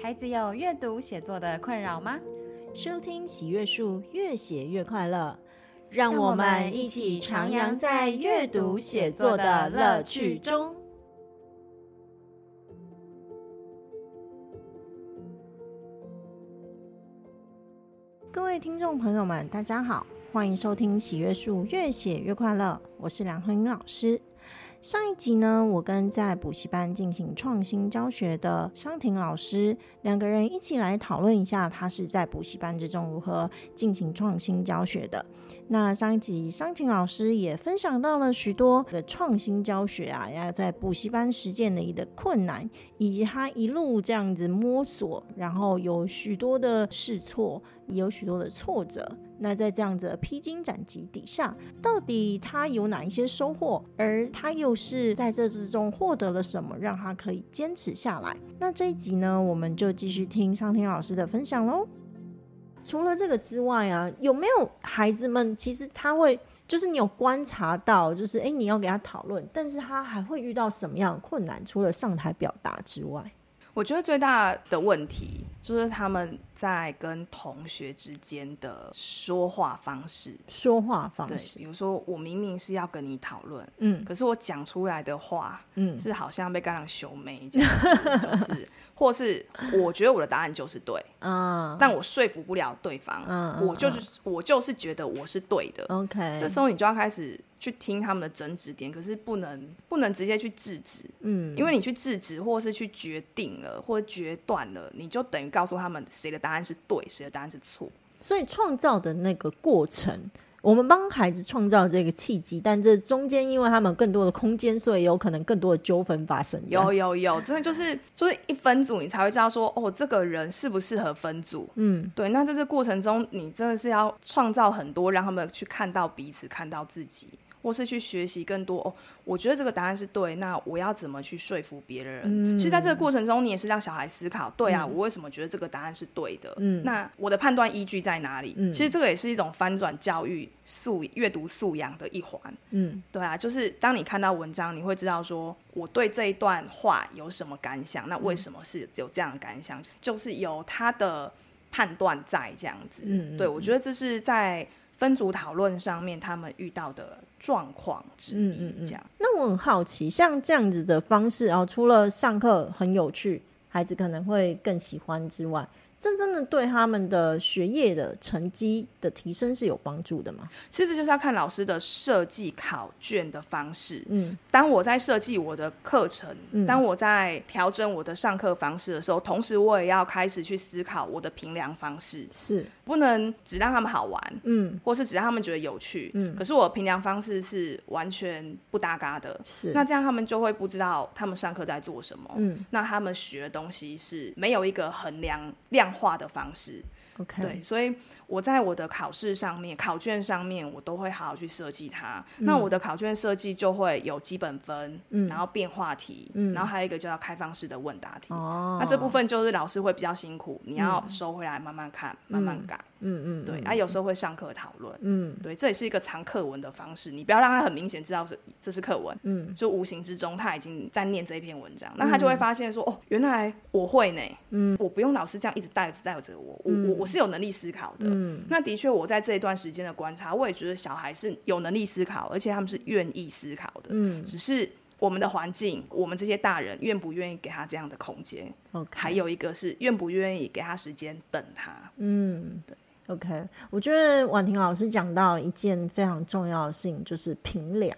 孩子有阅读写作的困扰吗？收听喜悦树，越写越快乐。让我们一起徜徉在阅读写作的乐趣中。各位听众朋友们，大家好，欢迎收听喜悦树，越写越快乐。我是梁慧英老师。上一集呢，我跟在补习班进行创新教学的商婷老师两个人一起来讨论一下，他是在补习班之中如何进行创新教学的。那上一集商婷老师也分享到了许多的创新教学啊，要在补习班实践的一个困难，以及他一路这样子摸索，然后有许多的试错，也有许多的挫折。那在这样子披荆斩棘底下，到底他有哪一些收获？而他又是在这之中获得了什么，让他可以坚持下来？那这一集呢，我们就继续听上天老师的分享喽。除了这个之外啊，有没有孩子们其实他会，就是你有观察到，就是诶，你要给他讨论，但是他还会遇到什么样的困难？除了上台表达之外？我觉得最大的问题就是他们在跟同学之间的说话方式。说话方式，比如说我明明是要跟你讨论，嗯，可是我讲出来的话，嗯，是好像被刚刚修眉这样，就是，或是我觉得我的答案就是对，嗯，但我说服不了对方，嗯，我就是我就是觉得我是对的，OK，这时候你就要开始。去听他们的争执点，可是不能不能直接去制止，嗯，因为你去制止或是去决定了或决断了，你就等于告诉他们谁的答案是对，谁的答案是错。所以创造的那个过程，我们帮孩子创造这个契机，但这中间因为他们更多的空间，所以有可能更多的纠纷发生。有有有，真的就是就是一分组，你才会知道说哦，这个人适不适合分组。嗯，对。那在这过程中，你真的是要创造很多，让他们去看到彼此，看到自己。或是去学习更多哦，我觉得这个答案是对，那我要怎么去说服别人？嗯，其实在这个过程中，你也是让小孩思考，对啊，嗯，我为什么觉得这个答案是对的？嗯，那我的判断依据在哪里？嗯，其实这个也是一种翻转教育素阅读素养的一环。嗯，对啊，就是当你看到文章，你会知道说我对这一段话有什么感想？那为什么是有这样的感想？就是有他的判断在这样子。嗯，对，我觉得这是在。分组讨论上面，他们遇到的状况之一，这样。嗯嗯嗯。那我很好奇，像这样子的方式，然后除了上课很有趣，孩子可能会更喜欢之外。真正的对他们的学业的成绩的提升是有帮助的吗？其实就是要看老师的设计考卷的方式。嗯，当我在设计我的课程，嗯，当我在调整我的上课方式的时候，同时我也要开始去思考我的评量方式。是，不能只让他们好玩，嗯，或是只让他们觉得有趣，嗯。可是我的评量方式是完全不搭嘎的。是，那这样他们就会不知道他们上课在做什么。嗯，那他们学的东西是没有一个衡量量化的方式，OK，对，所以我在我的考试上面、考卷上面，我都会好好去设计它。嗯、那我的考卷设计就会有基本分，嗯、然后变化题，嗯、然后还有一个叫开放式的问答题。哦、那这部分就是老师会比较辛苦，你要收回来慢慢看，嗯、慢慢改。嗯嗯，对，啊，有时候会上课讨论，嗯，对，这也是一个藏课文的方式，你不要让他很明显知道是这是课文，嗯，就无形之中他已经在念这一篇文章，那他就会发现说，哦，原来我会呢，嗯，我不用老师这样一直带着带着我，我我我是有能力思考的，嗯，那的确我在这一段时间的观察，我也觉得小孩是有能力思考，而且他们是愿意思考的，嗯，只是我们的环境，我们这些大人愿不愿意给他这样的空间，OK，还有一个是愿不愿意给他时间等他，嗯，对。OK，我觉得婉婷老师讲到一件非常重要的事情，就是评量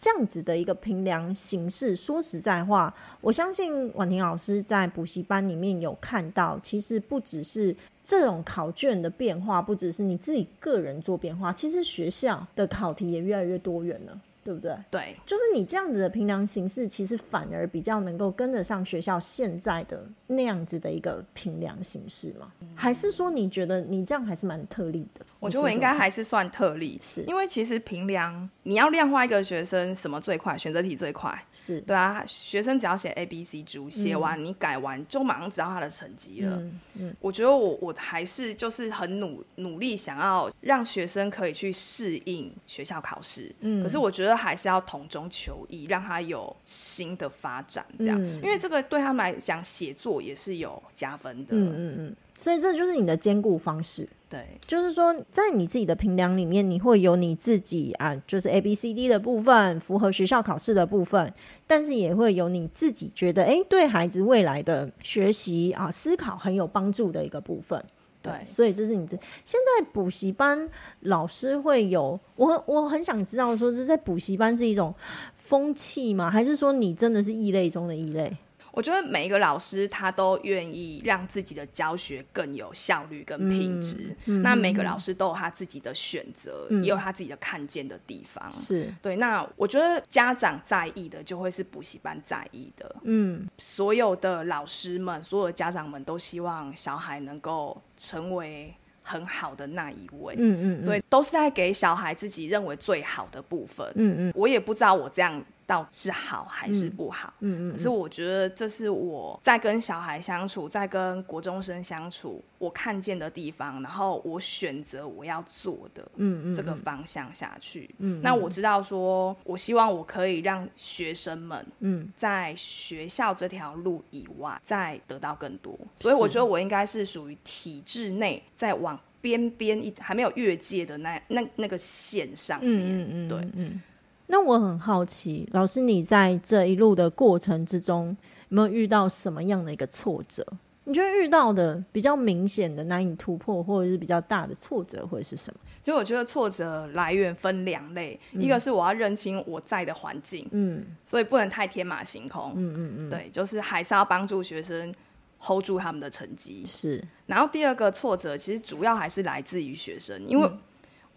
这样子的一个评量形式。说实在话，我相信婉婷老师在补习班里面有看到，其实不只是这种考卷的变化，不只是你自己个人做变化，其实学校的考题也越来越多元了。对不对？对，就是你这样子的评量形式，其实反而比较能够跟得上学校现在的那样子的一个评量形式吗？嗯、还是说你觉得你这样还是蛮特例的？我觉得我应该还是算特例，是因为其实平量你要量化一个学生什么最快，选择题最快，是。对啊，学生只要写 A B C 组，写完你改完就马上知道他的成绩了。嗯嗯，我觉得我我还是就是很努努力想要让学生可以去适应学校考试，嗯，可是我觉得还是要同中求异，让他有新的发展，这样，嗯，因为这个对他们来讲写作也是有加分的，嗯嗯嗯，所以这就是你的兼顾方式。对，就是说，在你自己的评量里面，你会有你自己啊，就是 A B C D 的部分，符合学校考试的部分，但是也会有你自己觉得，哎，对孩子未来的学习啊、思考很有帮助的一个部分。对，所以这是你这现在补习班老师会有，我我很想知道，说这在补习班是一种风气吗？还是说你真的是异类中的异类？我觉得每一个老师他都愿意让自己的教学更有效率跟品质。嗯嗯、那每个老师都有他自己的选择，嗯、也有他自己的看见的地方。是对。那我觉得家长在意的，就会是补习班在意的。嗯，所有的老师们，所有的家长们都希望小孩能够成为很好的那一位。嗯嗯。所以都是在给小孩自己认为最好的部分。嗯嗯。我也不知道我这样。到底是好还是不好？嗯嗯，可是我觉得这是我在跟小孩相处，在跟国中生相处，我看见的地方，然后我选择我要做的，嗯嗯，这个方向下去。嗯，那我知道说，我希望我可以让学生们，嗯，在学校这条路以外，再得到更多。所以我觉得我应该是属于体制内，在往边边一还没有越界的那那那个线上面。嗯嗯，对，嗯。那我很好奇，老师，你在这一路的过程之中，有没有遇到什么样的一个挫折？你觉得遇到的比较明显的、难以突破，或者是比较大的挫折，会是什么？所以我觉得挫折来源分两类，嗯、一个是我要认清我在的环境，嗯，所以不能太天马行空，嗯嗯嗯，对，就是还是要帮助学生 hold 住他们的成绩，是。然后第二个挫折，其实主要还是来自于学生，因为、嗯。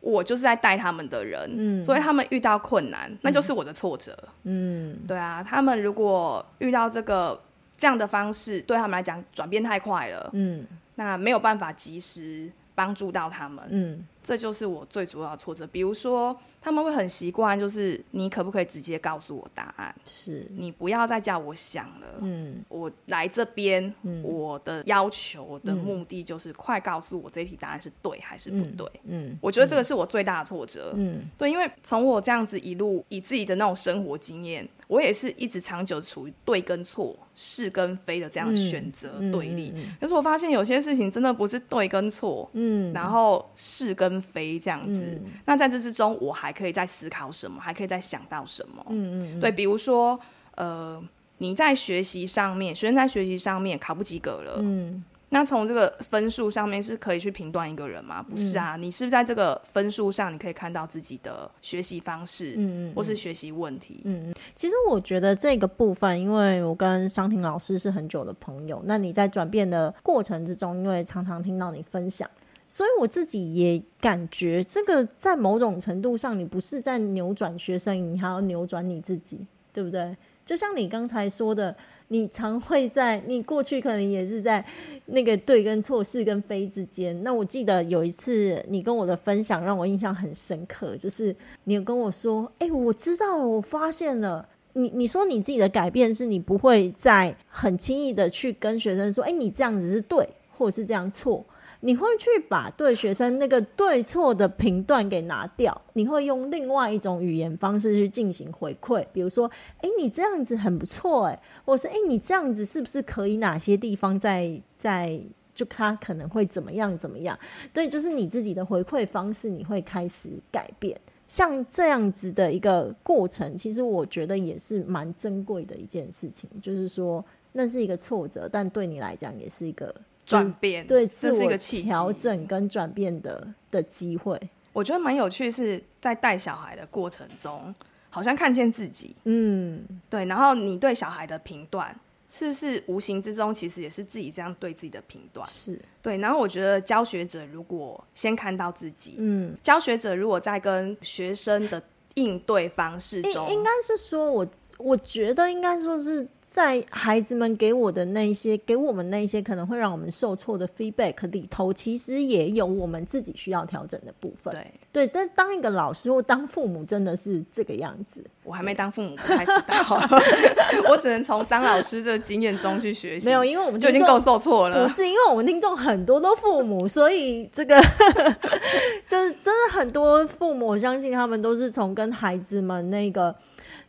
我就是在带他们的人，嗯，所以他们遇到困难，那就是我的挫折，嗯，对啊，他们如果遇到这个这样的方式，对他们来讲转变太快了，嗯，那没有办法及时帮助到他们，嗯。这就是我最主要的挫折。比如说，他们会很习惯，就是你可不可以直接告诉我答案？是你不要再叫我想了。嗯，我来这边，嗯、我的要求、我的目的就是快告诉我这题答案是对还是不对。嗯，嗯我觉得这个是我最大的挫折。嗯，对，因为从我这样子一路以自己的那种生活经验，我也是一直长久处于对跟错、是跟非的这样的选择对立。可、嗯嗯嗯、是我发现有些事情真的不是对跟错，嗯，然后是跟非这样子，嗯、那在这之中，我还可以再思考什么？还可以再想到什么？嗯嗯，嗯对，比如说，呃，你在学习上面，学生在学习上面考不及格了，嗯。那从这个分数上面是可以去评断一个人吗？不是啊，嗯、你是不是在这个分数上，你可以看到自己的学习方式，嗯嗯，或是学习问题，嗯嗯。其实我觉得这个部分，因为我跟商婷老师是很久的朋友，那你在转变的过程之中，因为常常听到你分享，所以我自己也感觉这个在某种程度上，你不是在扭转学生，你还要扭转你自己，对不对？就像你刚才说的。你常会在你过去可能也是在那个对跟错、是跟非之间。那我记得有一次你跟我的分享让我印象很深刻，就是你有跟我说：“哎、我知道了，我发现了。”你你说你自己的改变是你不会再很轻易的去跟学生说：“哎、你这样子是对，或者是这样错。”你会去把对学生那个对错的评断给拿掉，你会用另外一种语言方式去进行回馈，比如说，哎，你这样子很不错，哎，我说哎，你这样子是不是可以哪些地方在在就他可能会怎么样怎么样？对，就是你自己的回馈方式，你会开始改变。像这样子的一个过程，其实我觉得也是蛮珍贵的一件事情，就是说那是一个挫折，但对你来讲也是一个。转变，对，这是一个调整跟转变的的机会。我觉得蛮有趣，是在带小孩的过程中，好像看见自己，嗯，对。然后你对小孩的评断，是不是无形之中其实也是自己这样对自己的评断？是对。然后我觉得教学者如果先看到自己，嗯，教学者如果在跟学生的应对方式中，应该是说我，我我觉得应该说是。在孩子们给我的那一些，给我们那一些可能会让我们受挫的 feedback 里头，其实也有我们自己需要调整的部分。对对，但当一个老师或当父母，真的是这个样子。我还没当父母，不太知道，我只能从当老师的经验中去学习。没有，因为我们就已经够受挫了。不是，因为我们听众很多都父母，所以这个 就是真的很多父母，我相信他们都是从跟孩子们那个。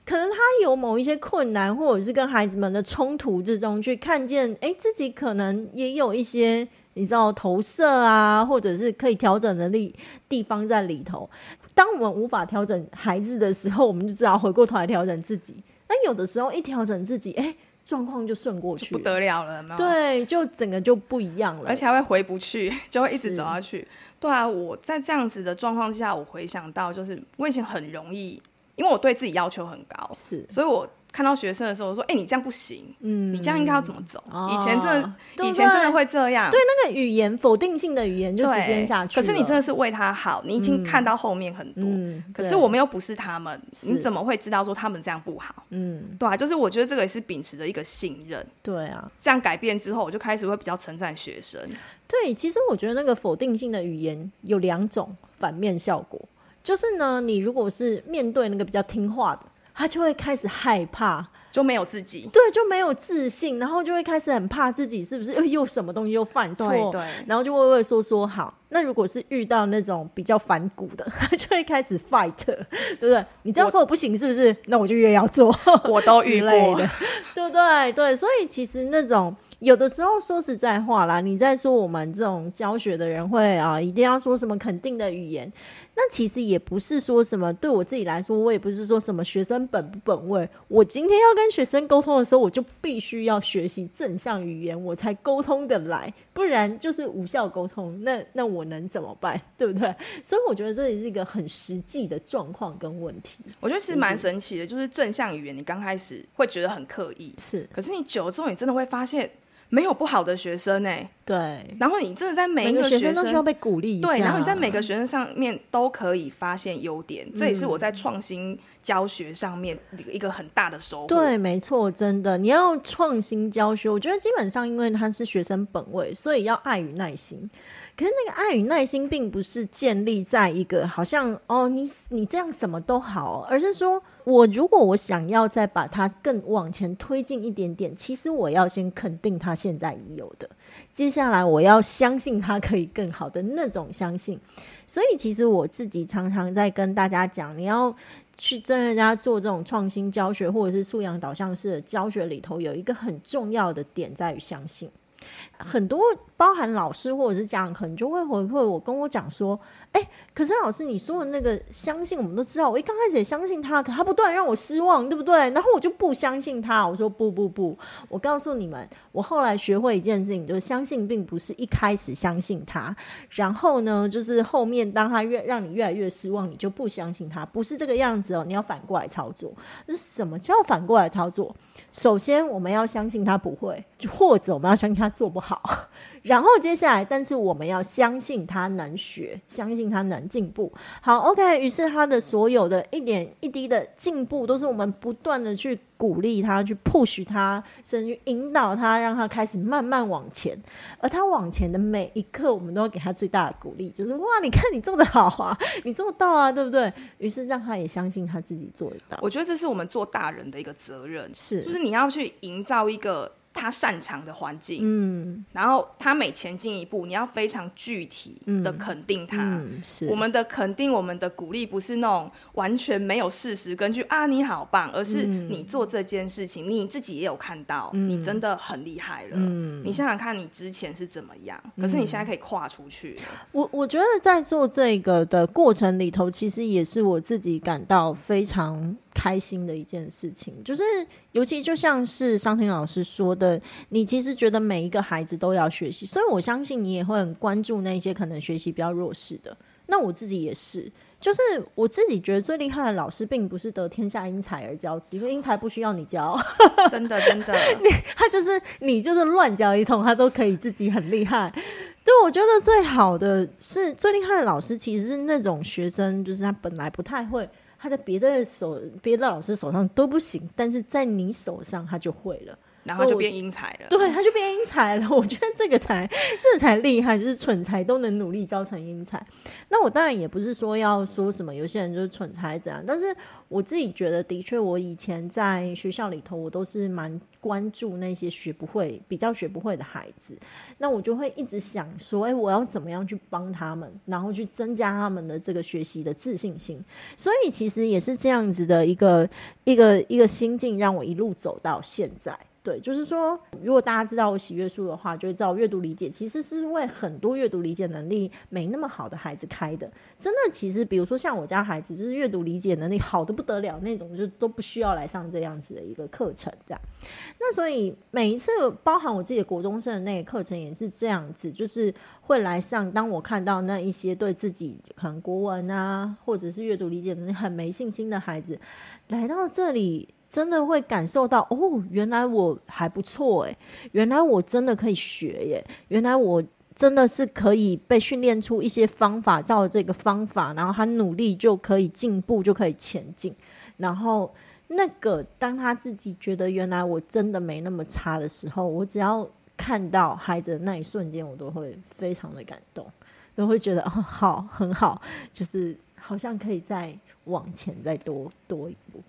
可能他有某一些困难，或者是跟孩子们的冲突之中，去看见，哎、欸，自己可能也有一些你知道投射啊，或者是可以调整的力地方在里头。当我们无法调整孩子的时候，我们就只好回过头来调整自己。那有的时候一调整自己，哎、欸，状况就顺过去，不得了了，对，就整个就不一样了，而且还会回不去，就会一直走下去。对啊，我在这样子的状况之下，我回想到，就是我以前很容易。因为我对自己要求很高，是，所以我看到学生的时候，我说：“哎、欸，你这样不行，嗯，你这样应该要怎么走？”哦、以前真的，以前真的会这样，对那个语言否定性的语言就直接下去。可是你真的是为他好，你已经看到后面很多。嗯、可是我们又不是他们，你怎么会知道说他们这样不好？嗯，对啊，就是我觉得这个也是秉持着一个信任。对啊，这样改变之后，我就开始会比较称赞学生。对，其实我觉得那个否定性的语言有两种反面效果。就是呢，你如果是面对那个比较听话的，他就会开始害怕，就没有自己，对，就没有自信，然后就会开始很怕自己是不是又 又什么东西又犯错，对，对，然后就畏畏缩缩。好，那如果是遇到那种比较反骨的，他就会开始 fight，对不对？你这样说我不行，是不是？那我就越要做，我都遇过的，对不对？对，所以其实那种。有的时候说实在话啦，你在说我们这种教学的人会啊，一定要说什么肯定的语言，那其实也不是说什么。对我自己来说，我也不是说什么学生本不本位。我今天要跟学生沟通的时候，我就必须要学习正向语言，我才沟通得来，不然就是无效沟通。那那我能怎么办？对不对？所以我觉得这也是一个很实际的状况跟问题。我觉得其实蛮神奇的，就是正向语言，你刚开始会觉得很刻意，是，可是你久了之后，你真的会发现。没有不好的学生哎、欸，对。然后你真的在每一个学生，都需要被鼓励一下，对。然后你在每个学生上面都可以发现优点，嗯、这也是我在创新教学上面一个很大的收获。对，没错，真的，你要创新教学，我觉得基本上因为他是学生本位，所以要爱与耐心。可是那个爱与耐心，并不是建立在一个好像哦，你你这样什么都好，而是说我如果我想要再把它更往前推进一点点，其实我要先肯定他现在已有的，接下来我要相信他可以更好的那种相信。所以其实我自己常常在跟大家讲，你要去跟人家做这种创新教学或者是素养导向式的教学里头，有一个很重要的点在于相信。很多包含老师或者是家长，可能就会回馈我，跟我讲说：“哎、可是老师你说的那个相信，我们都知道。我一刚开始也相信他，可他不断让我失望，对不对？然后我就不相信他。我说不不不，我告诉你们，我后来学会一件事情，就是相信并不是一开始相信他，然后呢，就是后面当他越让你越来越失望，你就不相信他，不是这个样子哦。你要反过来操作。是什么叫反过来操作？首先我们要相信他不会，或者我们要相信他做不好。”好，然后接下来，但是我们要相信他能学，相信他能进步。好，OK。于是他的所有的一点一滴的进步，都是我们不断的去鼓励他，去 push 他，甚至引导他，让他开始慢慢往前。而他往前的每一刻，我们都要给他最大的鼓励，就是哇，你看你做的好啊，你做到啊，对不对？于是让他也相信他自己做得到。我觉得这是我们做大人的一个责任，是，就是你要去营造一个。他擅长的环境，嗯，然后他每前进一步，你要非常具体的肯定他。嗯嗯、是我们的肯定，我们的鼓励，不是那种完全没有事实根据啊，你好棒，而是你做这件事情，嗯、你自己也有看到，嗯、你真的很厉害了。嗯、你想想看，你之前是怎么样，可是你现在可以跨出去。我我觉得在做这个的过程里头，其实也是我自己感到非常。开心的一件事情，就是尤其就像是商婷老师说的，你其实觉得每一个孩子都要学习，所以我相信你也会很关注那些可能学习比较弱势的。那我自己也是，就是我自己觉得最厉害的老师，并不是得天下英才而教之，因为英才不需要你教，真 的真的，你他就是你就是乱教一通，他都可以自己很厉害。对，我觉得最好的是最厉害的老师，其实是那种学生，就是他本来不太会。他在别的手、别的老师手上都不行，但是在你手上他就会了。然后就变英才了，对，他就变英才了。我觉得这个才，这个才厉害，就是蠢才都能努力教成英才。那我当然也不是说要说什么有些人就是蠢才怎样，但是我自己觉得，的确，我以前在学校里头，我都是蛮关注那些学不会、比较学不会的孩子。那我就会一直想说，哎，我要怎么样去帮他们，然后去增加他们的这个学习的自信心。所以其实也是这样子的一个一个一个心境，让我一路走到现在。对，就是说，如果大家知道我喜阅树的话，就会知道阅读理解其实是为很多阅读理解能力没那么好的孩子开的。真的，其实比如说像我家孩子，就是阅读理解能力好的不得了那种，就都不需要来上这样子的一个课程，这样。那所以每一次包含我自己的国中生的那个课程也是这样子，就是会来上。当我看到那一些对自己可能国文啊，或者是阅读理解能力很没信心的孩子来到这里。真的会感受到哦，原来我还不错诶，原来我真的可以学耶，原来我真的是可以被训练出一些方法，照着这个方法，然后他努力就可以进步，就可以前进。然后那个当他自己觉得原来我真的没那么差的时候，我只要看到孩子那一瞬间，我都会非常的感动，都会觉得哦，好，很好，就是好像可以再往前再多多一步。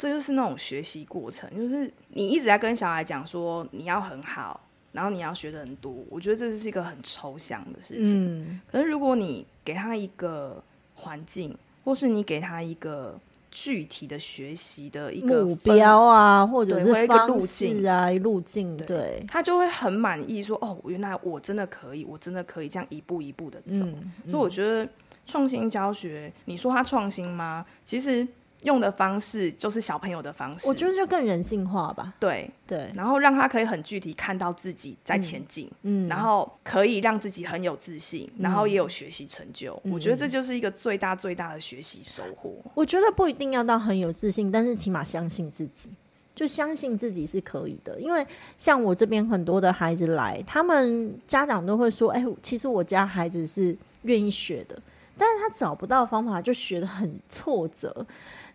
这就是那种学习过程，就是你一直在跟小孩讲说你要很好，然后你要学的很多。我觉得这是一个很抽象的事情。嗯。可是如果你给他一个环境，或是你给他一个具体的学习的一个目标啊，或者是一个路径啊，路径，对，他就会很满意说，说哦，原来我真的可以，我真的可以这样一步一步的走。嗯嗯。所以我觉得创新教学，你说他创新吗？其实。用的方式就是小朋友的方式，我觉得就更人性化吧。对对，然后让他可以很具体看到自己在前进，嗯，然后可以让自己很有自信，嗯、然后也有学习成就、嗯。我觉得这就是一个最大最大的学习收获。我觉得不一定要到很有自信，但是起码相信自己，就相信自己是可以的。因为像我这边很多的孩子来，他们家长都会说：“哎，其实我家孩子是愿意学的，但是他找不到方法，就学的很挫折。”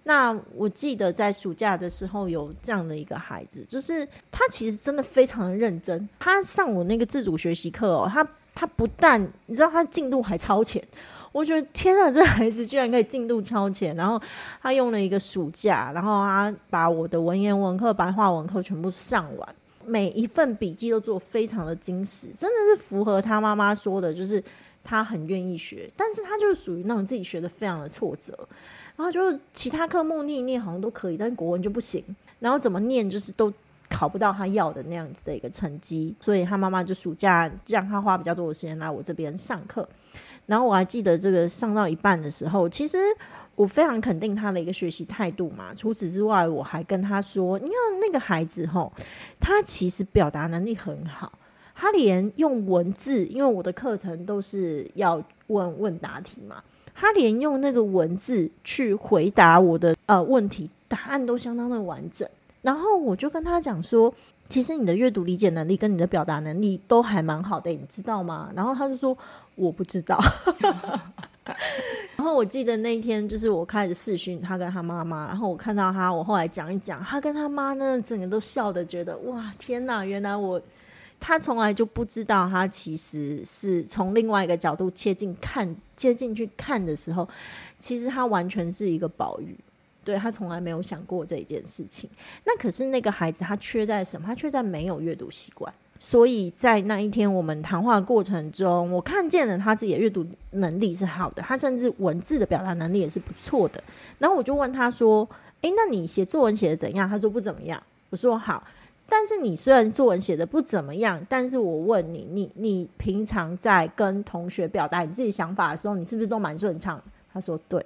那我记得在暑假的时候有这样的一个孩子，就是他其实真的非常的认真。他上我那个自主学习课哦，他他不但你知道他进度还超前，我觉得天啊，这孩子居然可以进度超前。然后他用了一个暑假，然后他把我的文言文课、白话文课全部上完，每一份笔记都做非常的精实，真的是符合他妈妈说的，就是他很愿意学，但是他就是属于那种自己学得非常的挫折。然后就其他科目念一念好像都可以，但是国文就不行。然后怎么念就是都考不到他要的那样子的一个成绩，所以他妈妈就暑假让他花比较多的时间来我这边上课。然后我还记得这个上到一半的时候，其实我非常肯定他的一个学习态度嘛。除此之外，我还跟他说：“你看那个孩子吼，他其实表达能力很好，他连用文字，因为我的课程都是要问问答题嘛。”他连用那个文字去回答我的呃问题，答案都相当的完整。然后我就跟他讲说，其实你的阅读理解能力跟你的表达能力都还蛮好的，你知道吗？然后他就说我不知道。然后我记得那一天就是我开始试训他跟他妈妈，然后我看到他，我后来讲一讲，他跟他妈呢整个都笑的觉得哇天哪，原来我。他从来就不知道，他其实是从另外一个角度切进看，切进去看的时候，其实他完全是一个宝玉。对，他从来没有想过这一件事情。那可是那个孩子，他缺在什么？他缺在没有阅读习惯。所以在那一天我们谈话过程中，我看见了他自己的阅读能力是好的，他甚至文字的表达能力也是不错的。然后我就问他说：“诶，那你写作文写的怎样？”他说：“不怎么样。”我说：“好。”但是你虽然作文写的不怎么样，但是我问你，你你平常在跟同学表达你自己想法的时候，你是不是都蛮顺畅？他说对。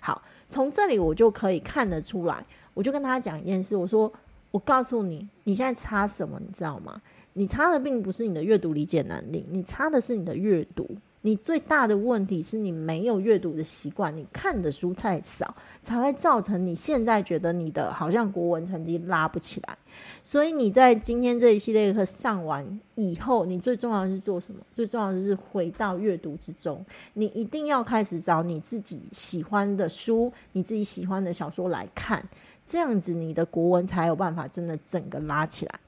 好，从这里我就可以看得出来，我就跟他讲一件事，我说我告诉你，你现在差什么，你知道吗？你差的并不是你的阅读理解能力，你差的是你的阅读。你最大的问题是你没有阅读的习惯，你看的书太少，才会造成你现在觉得你的好像国文成绩拉不起来。所以你在今天这一系列课上完以后，你最重要的是做什么？最重要的是回到阅读之中，你一定要开始找你自己喜欢的书，你自己喜欢的小说来看，这样子你的国文才有办法真的整个拉起来。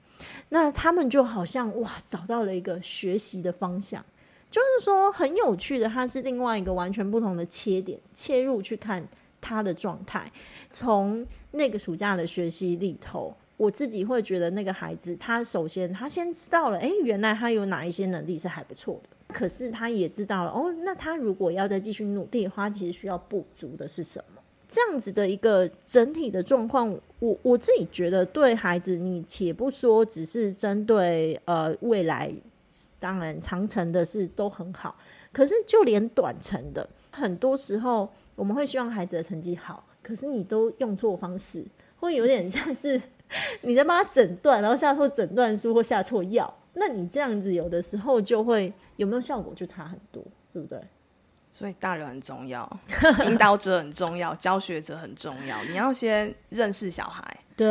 那他们就好像哇，找到了一个学习的方向。就是说很有趣的，它是另外一个完全不同的切点切入去看他的状态。从那个暑假的学习里头，我自己会觉得那个孩子，他首先他先知道了，诶，原来他有哪一些能力是还不错的。可是他也知道了，哦，那他如果要再继续努力的话，其实需要补足的是什么？这样子的一个整体的状况，我我自己觉得对孩子，你且不说只是针对呃未来。当然，长程的是都很好，可是就连短程的，很多时候我们会希望孩子的成绩好，可是你都用错方式，会有点像是 你在帮他诊断，然后下错诊断书或下错药，那你这样子有的时候就会有没有效果就差很多，对不对？所以大人很重要，引导者很重要，教学者很重要。你要先认识小孩，对，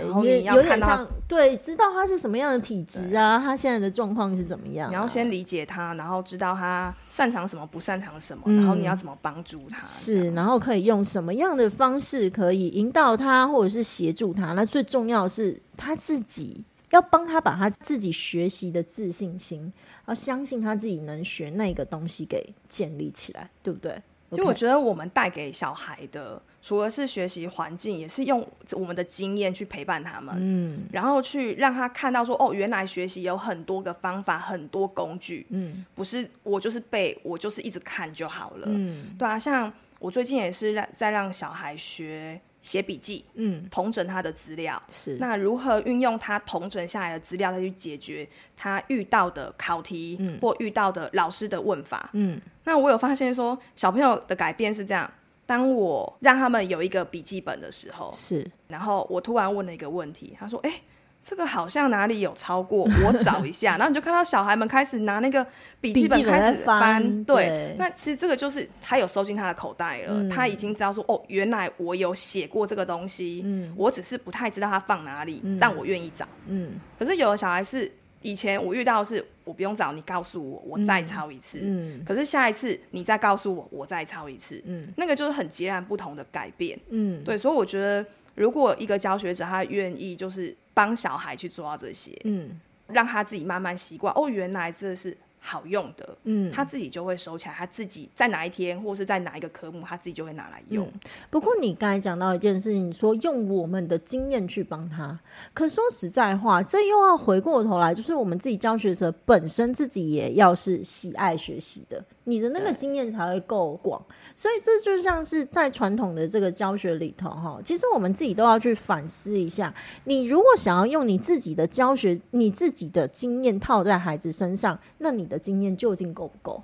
然后你要看到，对，知道他是什么样的体质啊，他现在的状况是怎么样啊。你要先理解他，然后知道他擅长什么，不擅长什么，嗯，然后你要怎么帮助他。是，然后可以用什么样的方式可以引导他，或者是协助他。那最重要是他自己要帮他把他自己学习的自信心。要相信他自己能学那个东西，给建立起来，对不对？就我觉得我们带给小孩的，除了是学习环境，也是用我们的经验去陪伴他们，嗯，然后去让他看到说，哦，原来学习有很多个方法，很多工具，嗯，不是我就是背，我就是一直看就好了，嗯，对啊，像我最近也是让在让小孩学。写笔记，嗯，统整他的资料。是。那如何运用他统整下来的资料，再去解决他遇到的考题，嗯，或遇到的老师的问法，嗯。那我有发现说，小朋友的改变是这样：当我让他们有一个笔记本的时候，是。然后我突然问了一个问题，他说：“哎、欸。”这个好像哪里有超过，我找一下，然后你就看到小孩们开始拿那个笔记本开始翻，翻对，对，那其实这个就是他有收进他的口袋了，嗯，他已经知道说，哦，原来我有写过这个东西，嗯，我只是不太知道他放哪里，嗯，但我愿意找，嗯，可是有的小孩是以前我遇到的是，我不用找，你告诉我，我再抄一次，嗯，可是下一次你再告诉我，我再抄一次，嗯，那个就是很截然不同的改变，嗯，对，所以我觉得如果一个教学者他愿意就是。帮小孩去做到这些，嗯，让他自己慢慢习惯。哦，原来这是好用的，嗯，他自己就会收起来。他自己在哪一天，或是在哪一个科目，他自己就会拿来用。嗯，不过你刚才讲到一件事情，说用我们的经验去帮他。可说实在话，这又要回过头来，就是我们自己教学者本身自己也要是喜爱学习的，你的那个经验才会够广。所以这就像是在传统的这个教学里头，哈，其实我们自己都要去反思一下。你如果想要用你自己的教学、你自己的经验套在孩子身上，那你的经验究竟够不够？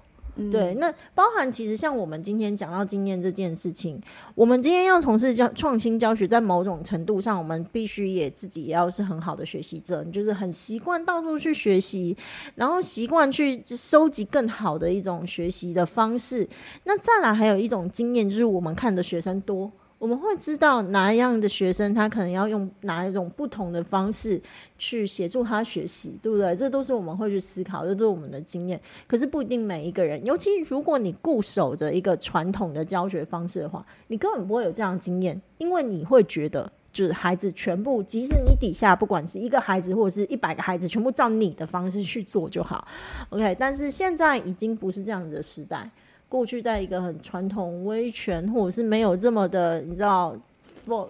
对，那包含其实像我们今天讲到经验这件事情，我们今天要从事教创新教学，在某种程度上，我们必须也自己也要是很好的学习者，你就是很习惯到处去学习，然后习惯去收集更好的一种学习的方式。那再来还有一种经验，就是我们看的学生多。我们会知道哪一样的学生，他可能要用哪一种不同的方式去协助他学习，对不对？这都是我们会去思考，这都是我们的经验。可是不一定每一个人，尤其如果你固守着一个传统的教学方式的话，你根本不会有这样的经验，因为你会觉得，就是孩子全部，即使你底下不管是一个孩子或者是一百个孩子，全部照你的方式去做就好，OK。但是现在已经不是这样子的时代。过去在一个很传统、威权，或者是没有这么的，你知道，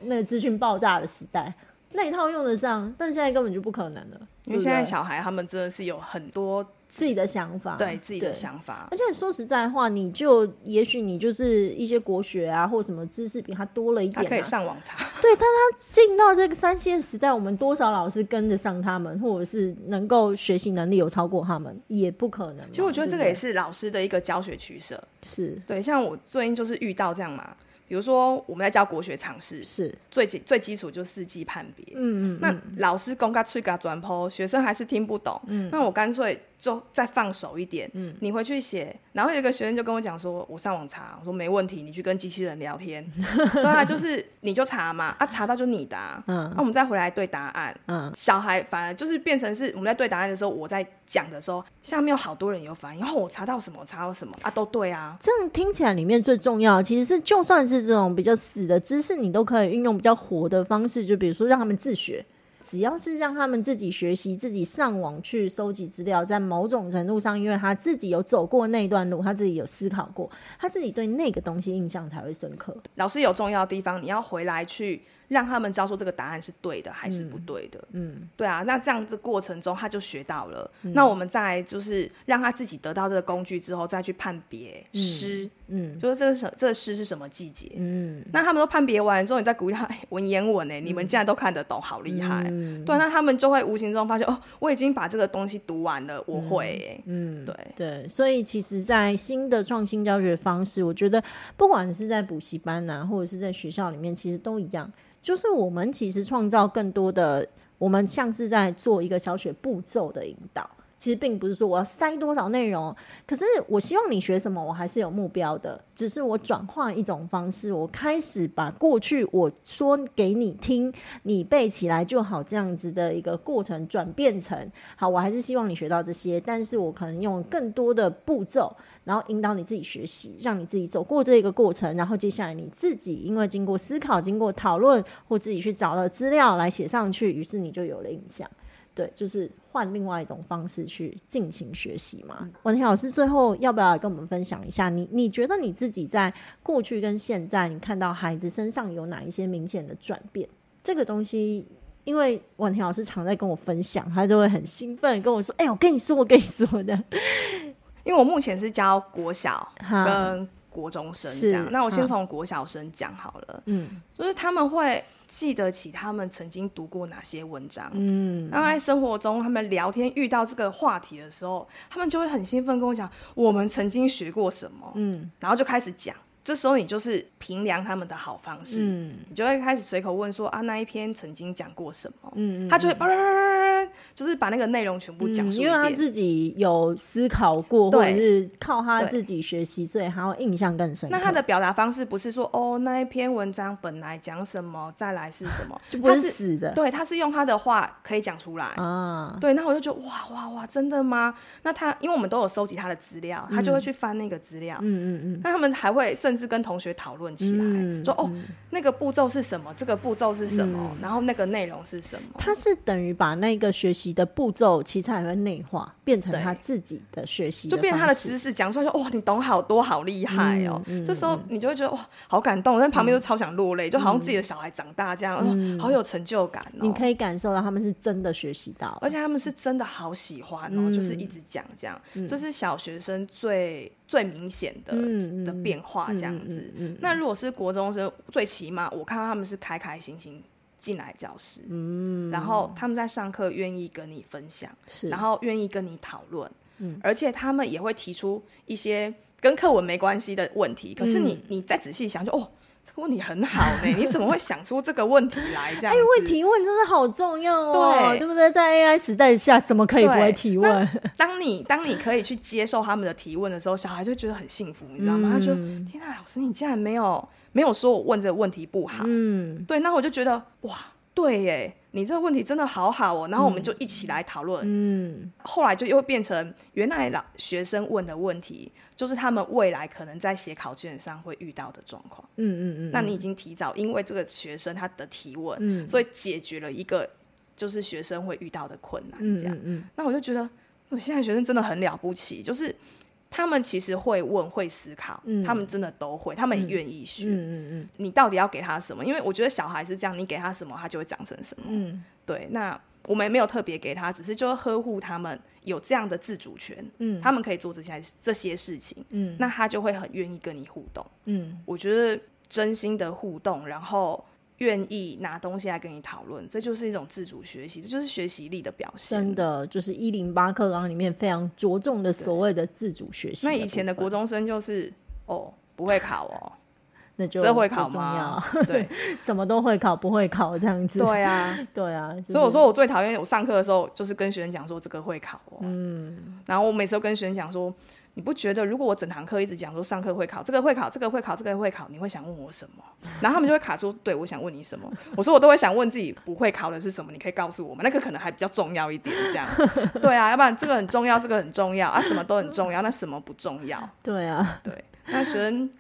那个资讯爆炸的时代，那一套用得上，但现在根本就不可能了，因为现在小孩他们真的是有很多。自己的想法，对自己的想法，而且说实在话，你就也许你就是一些国学啊，或什么知识比他多了一点，啊，他可以上网查。对，但他进到这个三的时代，我们多少老师跟得上他们，或者是能够学习能力有超过他们，也不可能。其实我觉得这个也是老师的一个教学取舍。是对，像我最近就是遇到这样嘛。比如说，我们在教国学常识，是最基最基础就是四季判别。嗯嗯，那老师公开吹嘎转坡，学生还是听不懂。嗯，那我干脆就再放手一点，嗯，你回去写。然后有一个学生就跟我讲说，我上网查，我说没问题，你去跟机器人聊天，对啊，就是你就查嘛，啊，查到就你答，嗯，那、啊、我们再回来对答案，嗯，小孩反而就是变成是我们在对答案的时候，我在讲的时候，下面有好多人有反应，然后我查到什么，我查到什么啊，都对啊，这样听起来里面最重要其实是，就算是这种比较死的知识，你都可以运用比较活的方式，就比如说让他们自学。只要是让他们自己学习、自己上网去收集资料，在某种程度上，因为他自己有走过那段路，他自己有思考过，他自己对那个东西印象才会深刻。老师有重要的地方，你要回来去。让他们知道说这个答案是对的还是不对的，嗯，嗯对啊，那这样子过程中他就学到了。嗯、那我们再就是让他自己得到这个工具之后，再去判别诗，嗯，就是这个什这个诗是什么季节，嗯，那他们都判别完之后，你再鼓励他、欸、文言文哎，你们竟然都看得懂，好厉害，嗯、对，那他们就会无形中发现哦，我已经把这个东西读完了，我会哎，嗯，对。对，所以其实，在新的创新教学方式，我觉得不管是在补习班呐、啊，或者是在学校里面，其实都一样。就是我们其实创造更多的，我们像是在做一个小学步骤的引导。其实并不是说我要塞多少内容，可是我希望你学什么，我还是有目标的。只是我转换一种方式，我开始把过去我说给你听，你背起来就好这样子的一个过程转变成好，我还是希望你学到这些，但是我可能用更多的步骤，然后引导你自己学习，让你自己走过这一个过程，然后接下来你自己因为经过思考、经过讨论或自己去找了资料来写上去，于是你就有了印象。对，就是换另外一种方式去进行学习嘛。文婷老师，最后要不要跟我们分享一下？你你觉得你自己在过去跟现在，你看到孩子身上有哪一些明显的转变？这个东西，因为文婷老师常在跟我分享，他就会很兴奋跟我说：“哎、欸，我跟你说，我跟你说的。”因为我目前是教国小跟国中生这样，那我先从国小生讲好了。嗯，就是他们会。记得起他们曾经读过哪些文章，嗯，然后在生活中他们聊天遇到这个话题的时候，他们就会很兴奋跟我讲我们曾经学过什么，嗯，然后就开始讲。这时候你就是评量他们的好方式，嗯，你就会开始随口问说啊，那一篇曾经讲过什么，嗯，他就会就是把那个内容全部讲述，因为他自己有思考过，对或者是靠他自己学习，所以他会印象更深。那他的表达方式不是说哦，那一篇文章本来讲什么，再来是什么，就不是死的。对，他是用他的话可以讲出来啊。对，那我就觉得哇哇哇，真的吗？那他因为我们都有收集他的资料，他就会去翻那个资料，嗯嗯嗯。那他们还会甚。是跟同学讨论起来，嗯、说哦，那个步骤是什么？这个步骤是什么？嗯、然后那个内容是什么？他是等于把那个学习的步骤，其实还会内化，变成他自己的学习，就变成他的知识讲出来就，就哇，你懂好多，好厉害哦！这时候你就会觉得哇，好感动，但旁边都超想落泪，嗯、就好像自己的小孩长大这样，嗯、好有成就感哦。你可以感受到他们是真的学习到，而且他们是真的好喜欢哦，嗯、就是一直讲这样，嗯、这是小学生最。最明显的、嗯、的变化这样子，那如果是国中生，最起码我看到他们是开开心心进来教室，嗯、然后他们在上课愿意跟你分享，是。然后愿意跟你讨论，嗯、而且他们也会提出一些跟课文没关系的问题，可是你、嗯、你再仔细想就，就哦。这个问题很好呢，你怎么会想出这个问题来？这样，哎，问提问真的好重要哦，对，对不对？在 AI 时代下，怎么可以不会提问？当你当你可以去接受他们的提问的时候，小孩就觉得很幸福，你知道吗？嗯、他就天啊，老师，你竟然没有没有说我问这个问题不好，嗯，对，那我就觉得哇。对耶，你这个问题真的好好哦，然后我们就一起来讨论。嗯，后来就又变成原来老学生问的问题，就是他们未来可能在写考卷上会遇到的状况。嗯嗯嗯，嗯，那你已经提早因为这个学生他的提问，嗯，所以解决了一个就是学生会遇到的困难。这样，嗯，那我就觉得我现在学生真的很了不起，就是。他们其实会问、会思考，嗯、他们真的都会，他们也愿意学。嗯嗯嗯、你到底要给他什么？因为我觉得小孩是这样，你给他什么，他就会长成什么。嗯、对。那我们也没有特别给他，只是就呵护他们有这样的自主权。嗯、他们可以做这些这些事情。嗯、那他就会很愿意跟你互动。嗯、我觉得真心的互动，然后。愿意拿东西来跟你讨论，这就是一种自主学习，这就是学习力的表现。真的，就是一零八课纲里面非常着重的所谓的自主学习。那以前的国中生就是哦，不会考哦，那就这会考吗？对，什么都会考，不会考这样子。对啊，对啊。就是、所以我说我最讨厌我上课的时候，就是跟学生讲说这个会考哦。嗯。然后我每次都跟学生讲说，你不觉得如果我整堂课一直讲说上课会考，这个会考，这个会考，这个会考，你会想问我什么？然后他们就会卡住。对，我想问你什么？我说我都会想问自己不会考的是什么？你可以告诉我吗？那个可能还比较重要一点，这样。对啊，要不然这个很重要，这个很重要啊，什么都很重要，那什么不重要？对啊，对。那学生。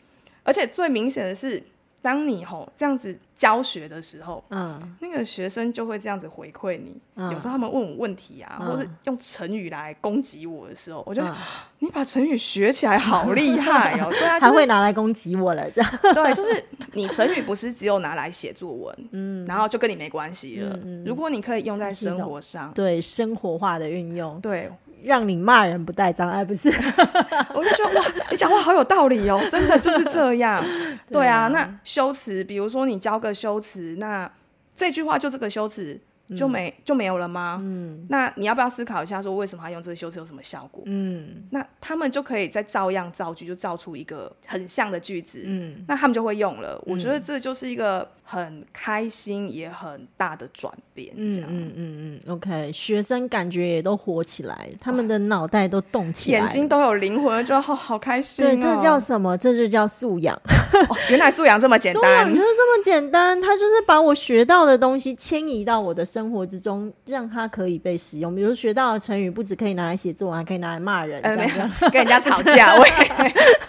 而且最明显的是，当你吼这样子教学的时候，嗯，那个学生就会这样子回馈你。嗯、有时候他们问我问题啊，嗯、或是用成语来攻击我的时候，我就、嗯、你把成语学起来好厉害哦，对啊，还会拿来攻击我了，这样。对，就是你成语不是只有拿来写作文，嗯，然后就跟你没关系了。嗯、如果你可以用在生活上，对生活化的运用，对。让你骂人不带脏，哎，不是，我就觉得哇，你讲话好有道理哦，真的就是这样。对啊，那修辞，比如说你教个修辞，那这句话就这个修辞。就没就没有了吗？嗯，那你要不要思考一下，说为什么他用这个修辞有什么效果？嗯，那他们就可以再照样造句，就造出一个很像的句子。嗯，那他们就会用了。我觉得这就是一个很开心也很大的转变。嗯嗯嗯嗯，OK，学生感觉也都活起来，他们的脑袋都动起来，眼睛都有灵魂，就好好开心。对，这叫什么？这就叫素养。原来素养这么简单，素养就是这么简单。他就是把我学到的东西迁移到我的生。生活之中，让它可以被使用。比如学到的成语，不只可以拿来写作文，还可以拿来骂人，这样 跟人家吵架。我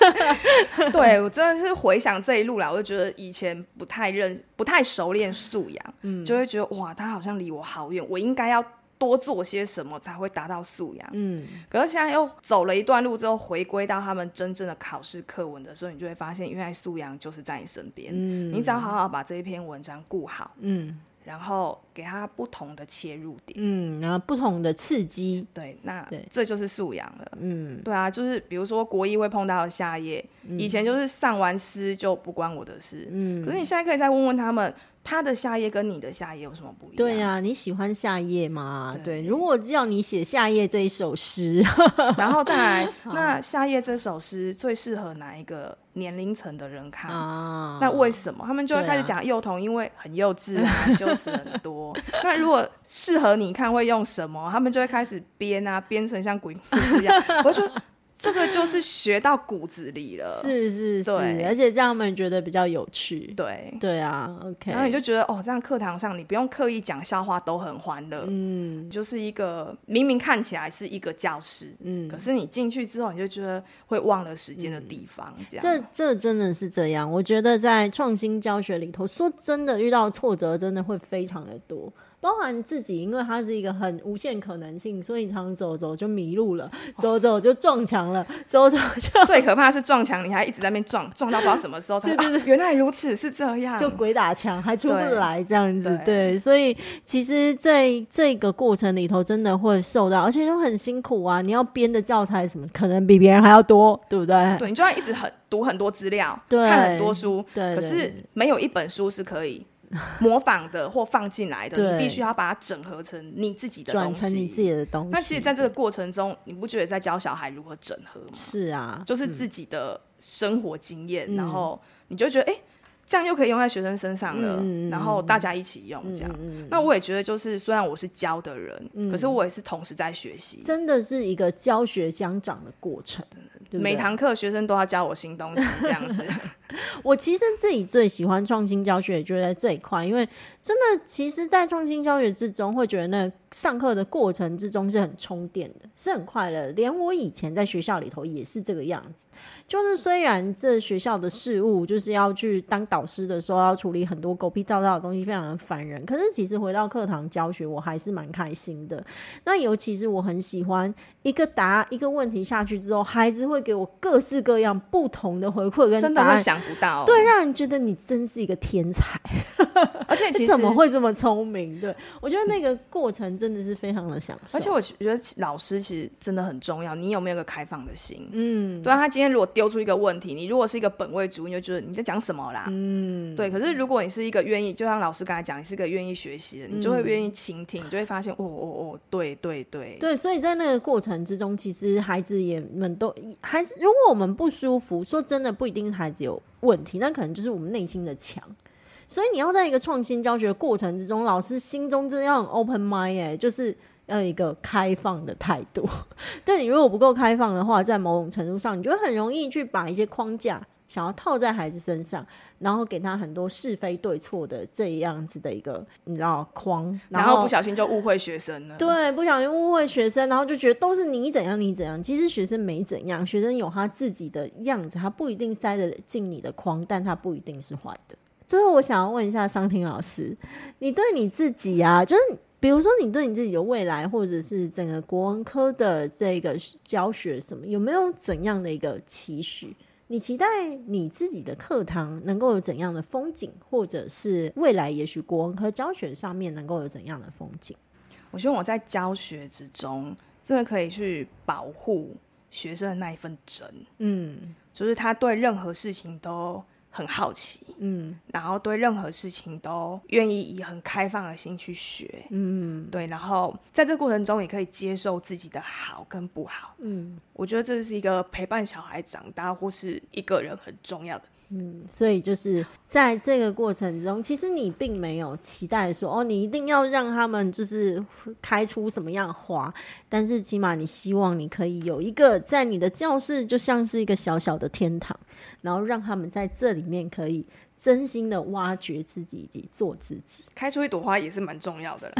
对我真的是回想这一路来，我就觉得以前不太认、不太熟练素养，嗯，就会觉得哇，他好像离我好远，我应该要多做些什么才会达到素养。嗯，可是现在又走了一段路之后，回归到他们真正的考试课文的时候，你就会发现，原来素养就是在你身边。嗯，你只要好好把这一篇文章顾好。嗯。然后给他不同的切入点，嗯，然后不同的刺激，对，那对，这就是素养了，嗯，对啊，就是比如说国一会碰到的夏夜，嗯、以前就是上完诗就不关我的事，嗯，可是你现在可以再问问他们。他的夏夜跟你的夏夜有什么不一样？对呀、啊，你喜欢夏夜吗？对，对，如果叫你写夏夜这一首诗，然后再来，那夏夜这首诗最适合哪一个年龄层的人看？啊、那为什么？他们就会开始讲幼童，因为很幼稚啊，啊修辞很多。那如果适合你看，会用什么？他们就会开始编啊，编成像鬼故事一样。我就说。这个就是学到骨子里了，是是是，而且这样他们觉得比较有趣，对。对啊，OK，然后你就觉得哦，这样课堂上你不用刻意讲笑话都很欢乐，嗯，就是一个明明看起来是一个教室，嗯，可是你进去之后你就觉得会忘了时间的地方，嗯、这样，这这真的是这样，我觉得在创新教学里头，说真的遇到挫折真的会非常的多。包含自己，因为它是一个很无限可能性，所以常常走走就迷路了，走走就撞墙了，走走就 最可怕的是撞墙，你还一直在那边撞，撞到不知道什么时候才 对对对、啊，原来如此是这样，就鬼打墙还出不来这样子，对，对，所以其实在这个过程里头，真的会受到，而且都很辛苦啊，你要编的教材什么，可能比别人还要多，对不对？对，你就要一直很读很多资料，对看很多书，可是没有一本书是可以。模仿的或放进来的，你必须要把它整合成你自己的东西，转成你自己的东西。那其实，在这个过程中，你不觉得在教小孩如何整合吗？是啊，就是自己的生活经验，嗯、然后你就觉得，哎、欸，这样又可以用在学生身上了，嗯、然后大家一起用这样。嗯、那我也觉得，就是虽然我是教的人，嗯、可是我也是同时在学习，真的是一个教学相长的过程。对对，每堂课学生都要教我新东西，这样子。我其实自己最喜欢创新教学，就在这一块，因为真的，其实，在创新教学之中，会觉得那上课的过程之中是很充电的，是很快乐。连我以前在学校里头也是这个样子。就是虽然这学校的事务，就是要去当导师的时候，要处理很多狗屁倒灶的东西，非常的烦人。可是其实回到课堂教学，我还是蛮开心的。那尤其是我很喜欢一个答一个问题下去之后，孩子会给我各式各样不同的回馈跟答案，真的会想不到。对，让人觉得你真是一个天才。而且其实 怎么会这么聪明？对，我觉得那个过程真的是非常的享受。而且我觉得老师其实真的很重要，你有没有个开放的心？嗯，对啊，他今天如果丢出一个问题，你如果是一个本位主义，你就觉得你在讲什么啦？嗯，对。可是如果你是一个愿意，就像老师刚才讲，你是个愿意学习的，你就会愿意倾听，你就会发现，哦哦哦，对对对，对。所以在那个过程之中，其实孩子也们都孩子，如果我们不舒服，说真的，不一定孩子有问题，那可能就是我们内心的墙。所以你要在一个创新教学的过程之中，老师心中真的要 open mind，哎，就是要一个开放的态度。对，你如果不够开放的话，在某种程度上，你就很容易去把一些框架想要套在孩子身上，然后给他很多是非对错的这样子的一个你知道框，然后，不小心就误会学生了。对，不小心误会学生，然后就觉得都是你怎样你怎样，其实学生没怎样，学生有他自己的样子，他不一定塞得进你的框，但他不一定是坏的。最后，我想要问一下商婷老师，你对你自己啊，就是比如说你对你自己的未来，或者是整个国文科的这个教学什么，有没有怎样的一个期许？你期待你自己的课堂能够有怎样的风景，或者是未来也许国文科教学上面能够有怎样的风景？我希望我在教学之中，真的可以去保护学生的那一份真，嗯，就是他对任何事情都。很好奇，嗯，然后对任何事情都愿意以很开放的心去学，嗯，对，然后在这个过程中也可以接受自己的好跟不好，嗯，我觉得这是一个陪伴小孩长大或是一个人很重要的。嗯，所以就是在这个过程中，其实你并没有期待说哦，你一定要让他们就是开出什么样花，但是起码你希望你可以有一个在你的教室，就像是一个小小的天堂，然后让他们在这里面可以。真心的挖掘自己以及做自己，开出一朵花也是蛮重要的。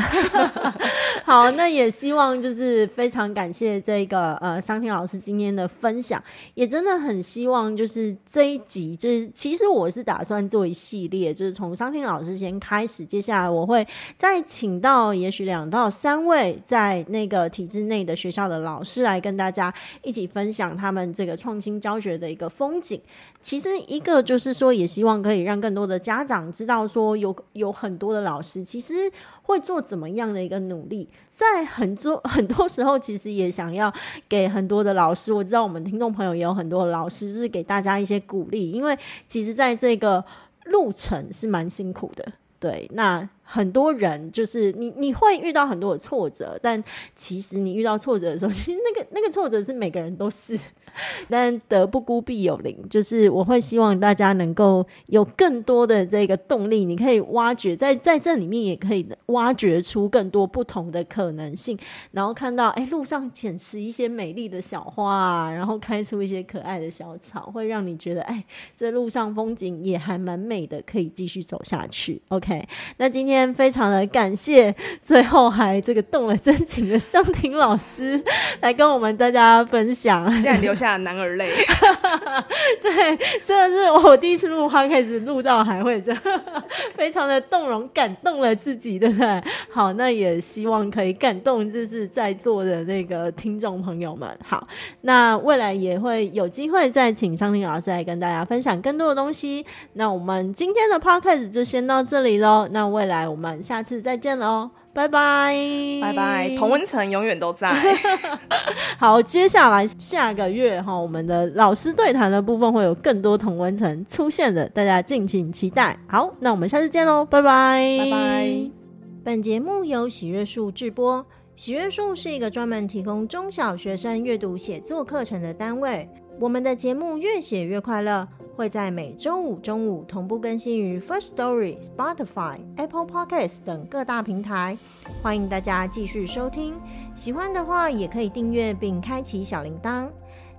好，那也希望就是非常感谢这个呃商婷老师今天的分享，也真的很希望就是这一集就是其实我是打算做一系列，就是从商婷老师先开始，接下来我会再请到也许两到三位在那个体制内的学校的老师来跟大家一起分享他们这个创新教学的一个风景。其实一个就是说，也希望可以让更多的家长知道，说有有很多的老师其实会做怎么样的一个努力，在很多 很多时候，其实也想要给很多的老师。我知道我们听众朋友也有很多的老师，就是给大家一些鼓励，因为其实在这个路程是蛮辛苦的。对，那很多人就是你你会遇到很多的挫折，但其实你遇到挫折的时候，其实那个那个挫折是每个人都是。但德不孤必有邻，就是我会希望大家能够有更多的这个动力，你可以挖掘在在这里面也可以挖掘出更多不同的可能性，然后看到哎路上捡拾一些美丽的小花啊，然后开出一些可爱的小草，会让你觉得哎这路上风景也还蛮美的，可以继续走下去。OK，那今天非常的感谢，最后还这个动了真情的 商婷老师来跟我们大家分享，下。男儿泪，对，真的是我第一次录，花开始录到还会这样，非常的动容，感动了自己，对不对？好，那也希望可以感动，就是在座的那个听众朋友们。好，那未来也会有机会再请商婷老师来跟大家分享更多的东西。那我们今天的 podcast 就先到这里喽。那未来我们下次再见喽。拜拜，拜拜，同温层永远都在。好，接下来下个月哈，我们的老师对谈的部分会有更多同温层出现的，大家敬请期待。好，那我们下次见喽，拜拜，拜拜。本节目由喜悦树制播，喜悦树是一个专门提供中小学生阅读写作课程的单位。我们的节目越写越快乐。会在每周五中午同步更新于 First Story、Spotify、Apple Podcasts 等各大平台，欢迎大家继续收听。喜欢的话也可以订阅并开启小铃铛。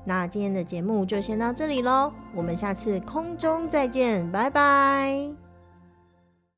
那今天的节目就先到这里喽，我们下次空中再见，拜拜。